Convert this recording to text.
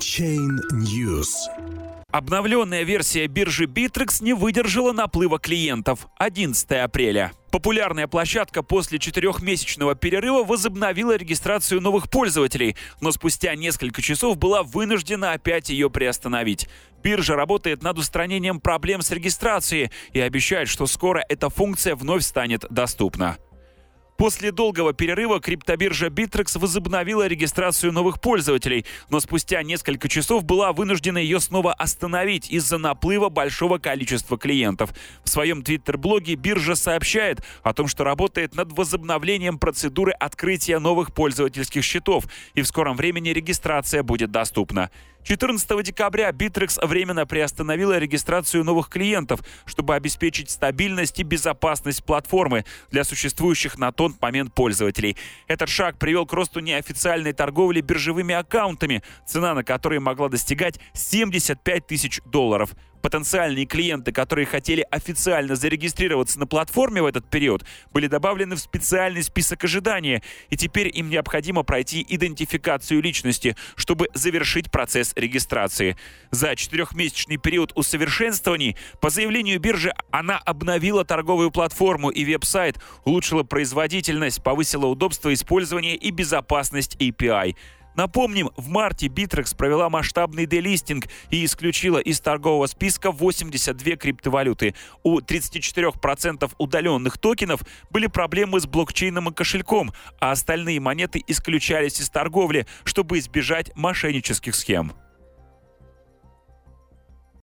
Chain News. Обновленная версия биржи Bittrex не выдержала наплыва клиентов. 11 апреля. Популярная площадка после четырехмесячного перерыва возобновила регистрацию новых пользователей, но спустя несколько часов была вынуждена опять ее приостановить. Биржа работает над устранением проблем с регистрацией и обещает, что скоро эта функция вновь станет доступна. После долгого перерыва криптобиржа Bittrex возобновила регистрацию новых пользователей, но спустя несколько часов была вынуждена ее снова остановить из-за наплыва большого количества клиентов. В своем твиттер-блоге биржа сообщает о том, что работает над возобновлением процедуры открытия новых пользовательских счетов, и в скором времени регистрация будет доступна. 14 декабря Bittrex временно приостановила регистрацию новых клиентов, чтобы обеспечить стабильность и безопасность платформы для существующих на тот момент пользователей. Этот шаг привел к росту неофициальной торговли биржевыми аккаунтами, цена на которые могла достигать 75 тысяч долларов. Потенциальные клиенты, которые хотели официально зарегистрироваться на платформе в этот период, были добавлены в специальный список ожидания, и теперь им необходимо пройти идентификацию личности, чтобы завершить процесс регистрации. За четырехмесячный период усовершенствований, по заявлению биржи, она обновила торговую платформу и веб-сайт, улучшила производительность, повысила удобство использования и безопасность API. Напомним, в марте Bittrex провела масштабный делистинг и исключила из торгового списка 82 криптовалюты. У 34% удаленных токенов были проблемы с блокчейном и кошельком, а остальные монеты исключались из торговли, чтобы избежать мошеннических схем.